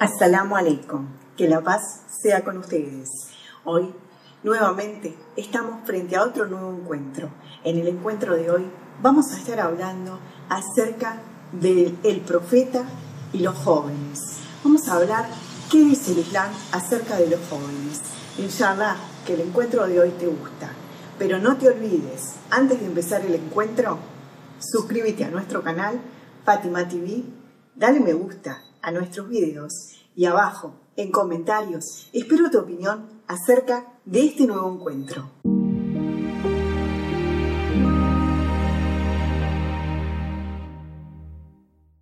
Assalamu alaikum, que la paz sea con ustedes. Hoy, nuevamente, estamos frente a otro nuevo encuentro. En el encuentro de hoy vamos a estar hablando acerca del profeta y los jóvenes. Vamos a hablar qué dice el Islam acerca de los jóvenes. Inshallah, que el encuentro de hoy te gusta. Pero no te olvides, antes de empezar el encuentro, suscríbete a nuestro canal Fátima TV, dale me gusta a nuestros videos y abajo, en comentarios, espero tu opinión acerca de este nuevo encuentro.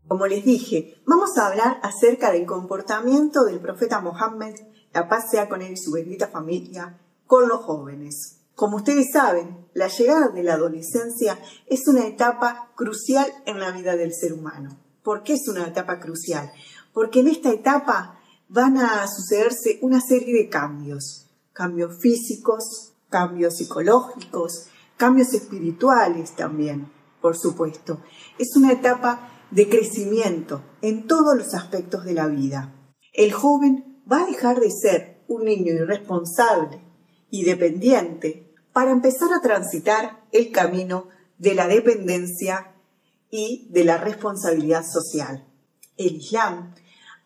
Como les dije, vamos a hablar acerca del comportamiento del profeta Mohammed, la paz sea con él y su bendita familia, con los jóvenes. Como ustedes saben, la llegada de la adolescencia es una etapa crucial en la vida del ser humano. ¿Por qué es una etapa crucial? Porque en esta etapa van a sucederse una serie de cambios, cambios físicos, cambios psicológicos, cambios espirituales también, por supuesto. Es una etapa de crecimiento en todos los aspectos de la vida. El joven va a dejar de ser un niño irresponsable y dependiente para empezar a transitar el camino de la dependencia y de la responsabilidad social. El Islam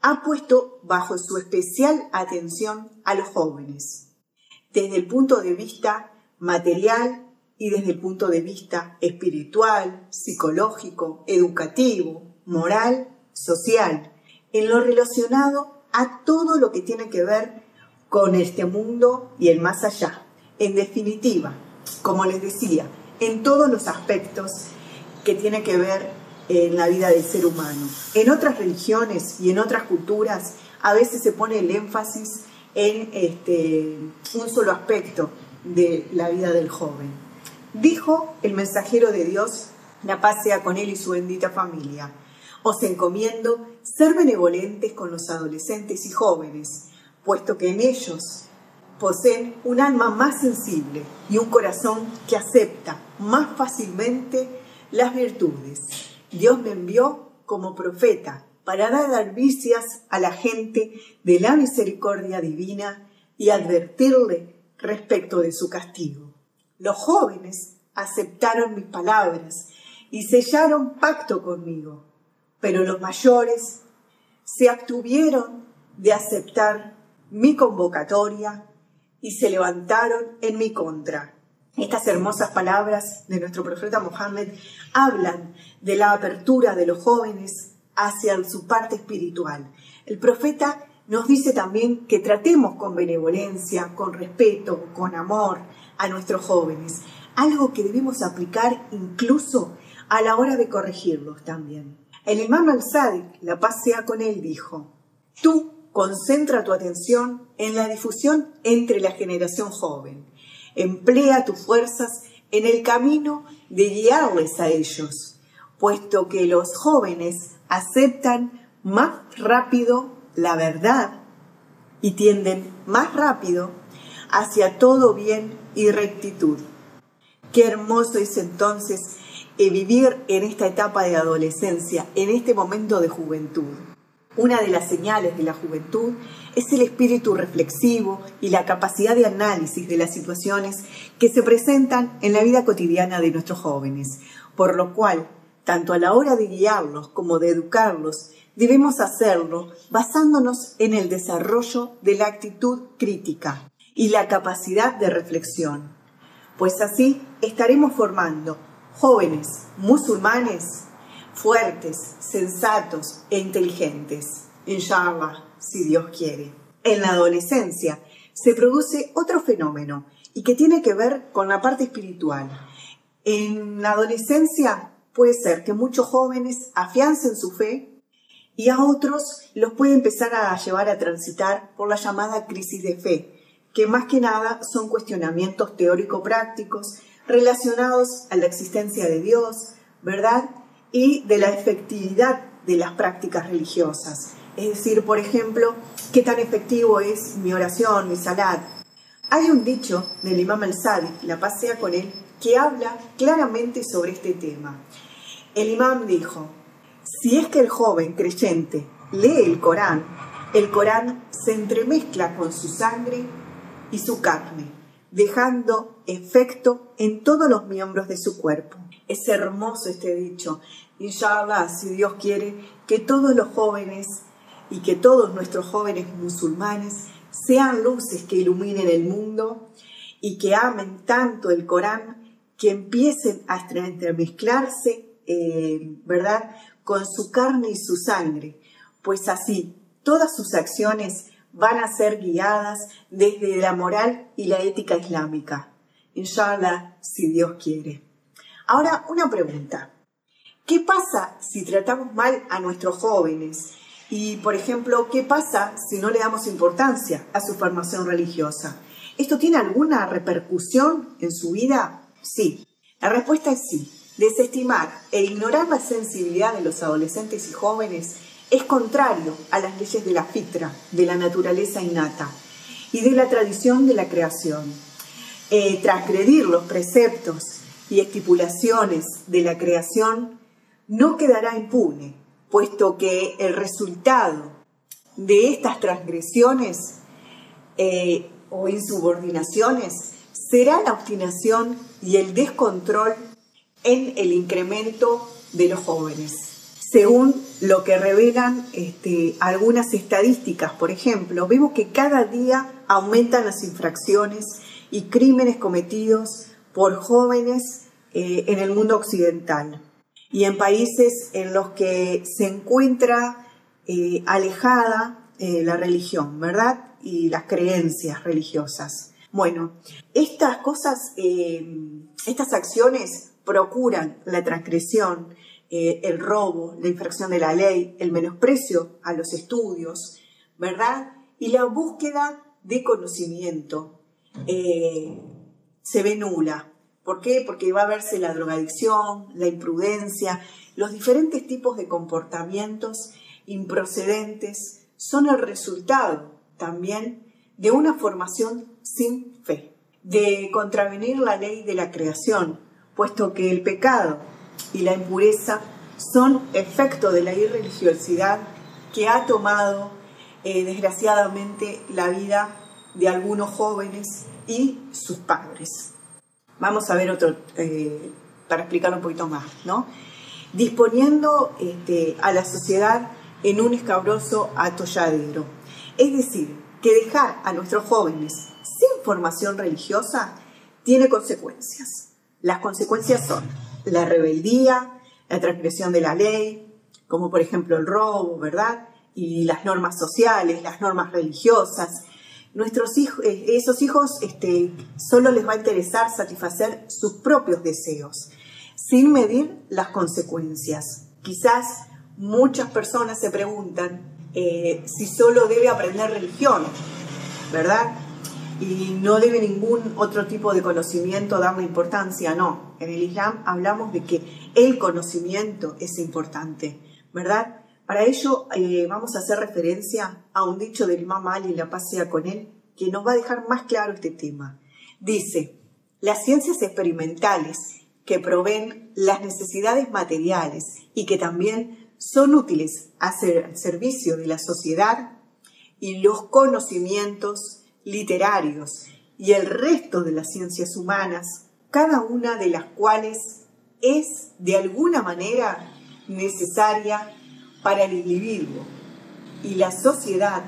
ha puesto bajo su especial atención a los jóvenes, desde el punto de vista material y desde el punto de vista espiritual, psicológico, educativo, moral, social, en lo relacionado a todo lo que tiene que ver con este mundo y el más allá. En definitiva, como les decía, en todos los aspectos que tiene que ver en la vida del ser humano. En otras religiones y en otras culturas a veces se pone el énfasis en este, un solo aspecto de la vida del joven. Dijo el mensajero de Dios, la paz sea con él y su bendita familia. Os encomiendo ser benevolentes con los adolescentes y jóvenes, puesto que en ellos poseen un alma más sensible y un corazón que acepta más fácilmente las virtudes. Dios me envió como profeta para dar alvicias a la gente de la misericordia divina y advertirle respecto de su castigo. Los jóvenes aceptaron mis palabras y sellaron pacto conmigo, pero los mayores se abstuvieron de aceptar mi convocatoria y se levantaron en mi contra. Estas hermosas palabras de nuestro profeta Mohammed hablan de la apertura de los jóvenes hacia su parte espiritual. El profeta nos dice también que tratemos con benevolencia, con respeto, con amor a nuestros jóvenes, algo que debemos aplicar incluso a la hora de corregirlos también. El imam al-Sadiq, la paz sea con él, dijo, tú concentra tu atención en la difusión entre la generación joven. Emplea tus fuerzas en el camino de guiarles a ellos, puesto que los jóvenes aceptan más rápido la verdad y tienden más rápido hacia todo bien y rectitud. Qué hermoso es entonces eh, vivir en esta etapa de adolescencia, en este momento de juventud. Una de las señales de la juventud es el espíritu reflexivo y la capacidad de análisis de las situaciones que se presentan en la vida cotidiana de nuestros jóvenes, por lo cual, tanto a la hora de guiarlos como de educarlos, debemos hacerlo basándonos en el desarrollo de la actitud crítica y la capacidad de reflexión, pues así estaremos formando jóvenes musulmanes fuertes, sensatos e inteligentes. Inshallah, si Dios quiere. En la adolescencia se produce otro fenómeno y que tiene que ver con la parte espiritual. En la adolescencia puede ser que muchos jóvenes afiancen su fe y a otros los puede empezar a llevar a transitar por la llamada crisis de fe, que más que nada son cuestionamientos teórico-prácticos relacionados a la existencia de Dios, ¿verdad? Y de la efectividad de las prácticas religiosas. Es decir, por ejemplo, qué tan efectivo es mi oración, mi salat. Hay un dicho del imam al-Sadiq, la pasea con él, que habla claramente sobre este tema. El imam dijo, si es que el joven creyente lee el Corán, el Corán se entremezcla con su sangre y su carne, dejando efecto en todos los miembros de su cuerpo. Es hermoso este dicho. Inshallah, si Dios quiere, que todos los jóvenes y que todos nuestros jóvenes musulmanes sean luces que iluminen el mundo y que amen tanto el Corán que empiecen a entremezclarse, eh, ¿verdad?, con su carne y su sangre, pues así todas sus acciones van a ser guiadas desde la moral y la ética islámica. Inshallah, si Dios quiere. Ahora, una pregunta. ¿Qué pasa si tratamos mal a nuestros jóvenes? Y, por ejemplo, ¿qué pasa si no le damos importancia a su formación religiosa? ¿Esto tiene alguna repercusión en su vida? Sí. La respuesta es sí. Desestimar e ignorar la sensibilidad de los adolescentes y jóvenes es contrario a las leyes de la fitra, de la naturaleza innata y de la tradición de la creación. Eh, transgredir los preceptos y estipulaciones de la creación no quedará impune, puesto que el resultado de estas transgresiones eh, o insubordinaciones será la obstinación y el descontrol en el incremento de los jóvenes. Según lo que revelan este, algunas estadísticas, por ejemplo, vemos que cada día aumentan las infracciones y crímenes cometidos por jóvenes eh, en el mundo occidental y en países en los que se encuentra eh, alejada eh, la religión, ¿verdad? Y las creencias religiosas. Bueno, estas cosas, estas acciones procuran la transgresión el robo, la infracción de la ley, el menosprecio a los estudios, ¿verdad? Y la búsqueda de conocimiento se ve nula. ¿Por qué? Porque va a verse la drogadicción, la imprudencia, los diferentes tipos de comportamientos improcedentes son el resultado también de una formación sin fe, de contravenir la ley de la creación, puesto que el pecado y la impureza son efecto de la irreligiosidad que ha tomado eh, desgraciadamente la vida de algunos jóvenes y sus padres. Vamos a ver otro, eh, para explicar un poquito más, ¿no? Disponiendo este, a la sociedad en un escabroso atolladero. Es decir, que dejar a nuestros jóvenes sin formación religiosa tiene consecuencias. Las consecuencias son la rebeldía, la transgresión de la ley, como por ejemplo el robo, ¿verdad? Y las normas sociales, las normas religiosas. Nuestros hijos, eh, esos hijos este, solo les va a interesar satisfacer sus propios deseos, sin medir las consecuencias. Quizás muchas personas se preguntan eh, si solo debe aprender religión, ¿verdad? y no debe ningún otro tipo de conocimiento darle importancia, no. En el Islam hablamos de que el conocimiento es importante, ¿verdad? Para ello eh, vamos a hacer referencia a un dicho del Imam Ali, la paz sea con él, que nos va a dejar más claro este tema. Dice, las ciencias experimentales que proveen las necesidades materiales y que también son útiles al servicio de la sociedad y los conocimientos literarios y el resto de las ciencias humanas, cada una de las cuales es de alguna manera necesaria para el individuo y la sociedad,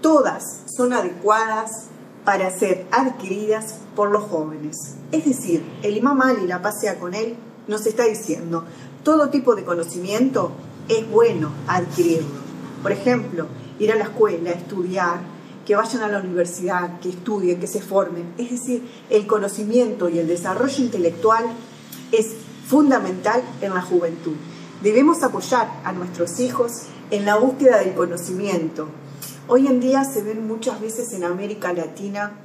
todas son adecuadas para ser adquiridas por los jóvenes. Es decir, el imam Ali, la pasea con él, nos está diciendo, todo tipo de conocimiento es bueno adquirirlo. Por ejemplo, ir a la escuela, estudiar, que vayan a la universidad, que estudien, que se formen. Es decir, el conocimiento y el desarrollo intelectual es fundamental en la juventud. Debemos apoyar a nuestros hijos en la búsqueda del conocimiento. Hoy en día se ven muchas veces en América Latina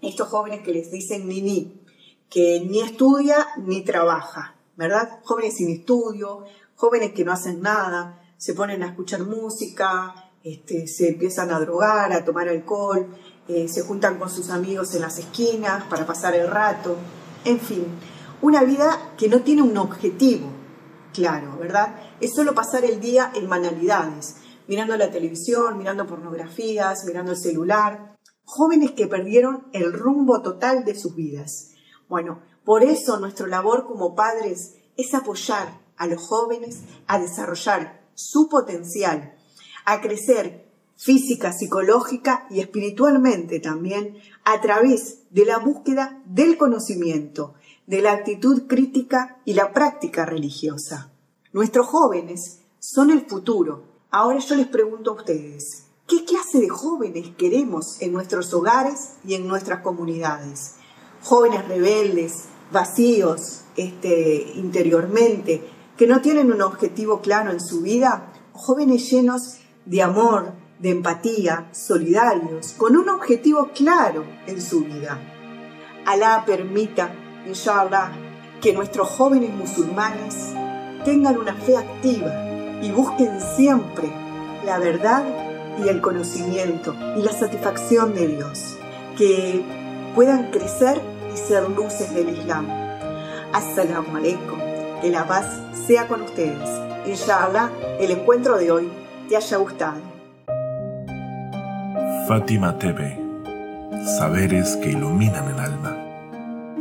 estos jóvenes que les dicen ni que ni estudia ni trabaja, ¿verdad? Jóvenes sin estudio, jóvenes que no hacen nada, se ponen a escuchar música, este, se empiezan a drogar, a tomar alcohol, eh, se juntan con sus amigos en las esquinas para pasar el rato, en fin, una vida que no tiene un objetivo claro, ¿verdad? Es solo pasar el día en manualidades, mirando la televisión, mirando pornografías, mirando el celular. Jóvenes que perdieron el rumbo total de sus vidas. Bueno, por eso nuestra labor como padres es apoyar a los jóvenes a desarrollar su potencial, a crecer física, psicológica y espiritualmente también a través de la búsqueda del conocimiento, de la actitud crítica y la práctica religiosa. Nuestros jóvenes son el futuro. Ahora yo les pregunto a ustedes, ¿qué clase de jóvenes queremos en nuestros hogares y en nuestras comunidades? Jóvenes rebeldes, vacíos este, interiormente, que no tienen un objetivo claro en su vida, jóvenes llenos de amor, de empatía, solidarios, con un objetivo claro en su vida. Alá permita, inshallah, que nuestros jóvenes musulmanes tengan una fe activa y busquen siempre la verdad y el conocimiento y la satisfacción de Dios, que puedan crecer y ser luces del Islam. Assalamu alaikum, que la paz sea con ustedes. Inshallah, el encuentro de hoy te haya gustado. Fátima TV, saberes que iluminan el alma.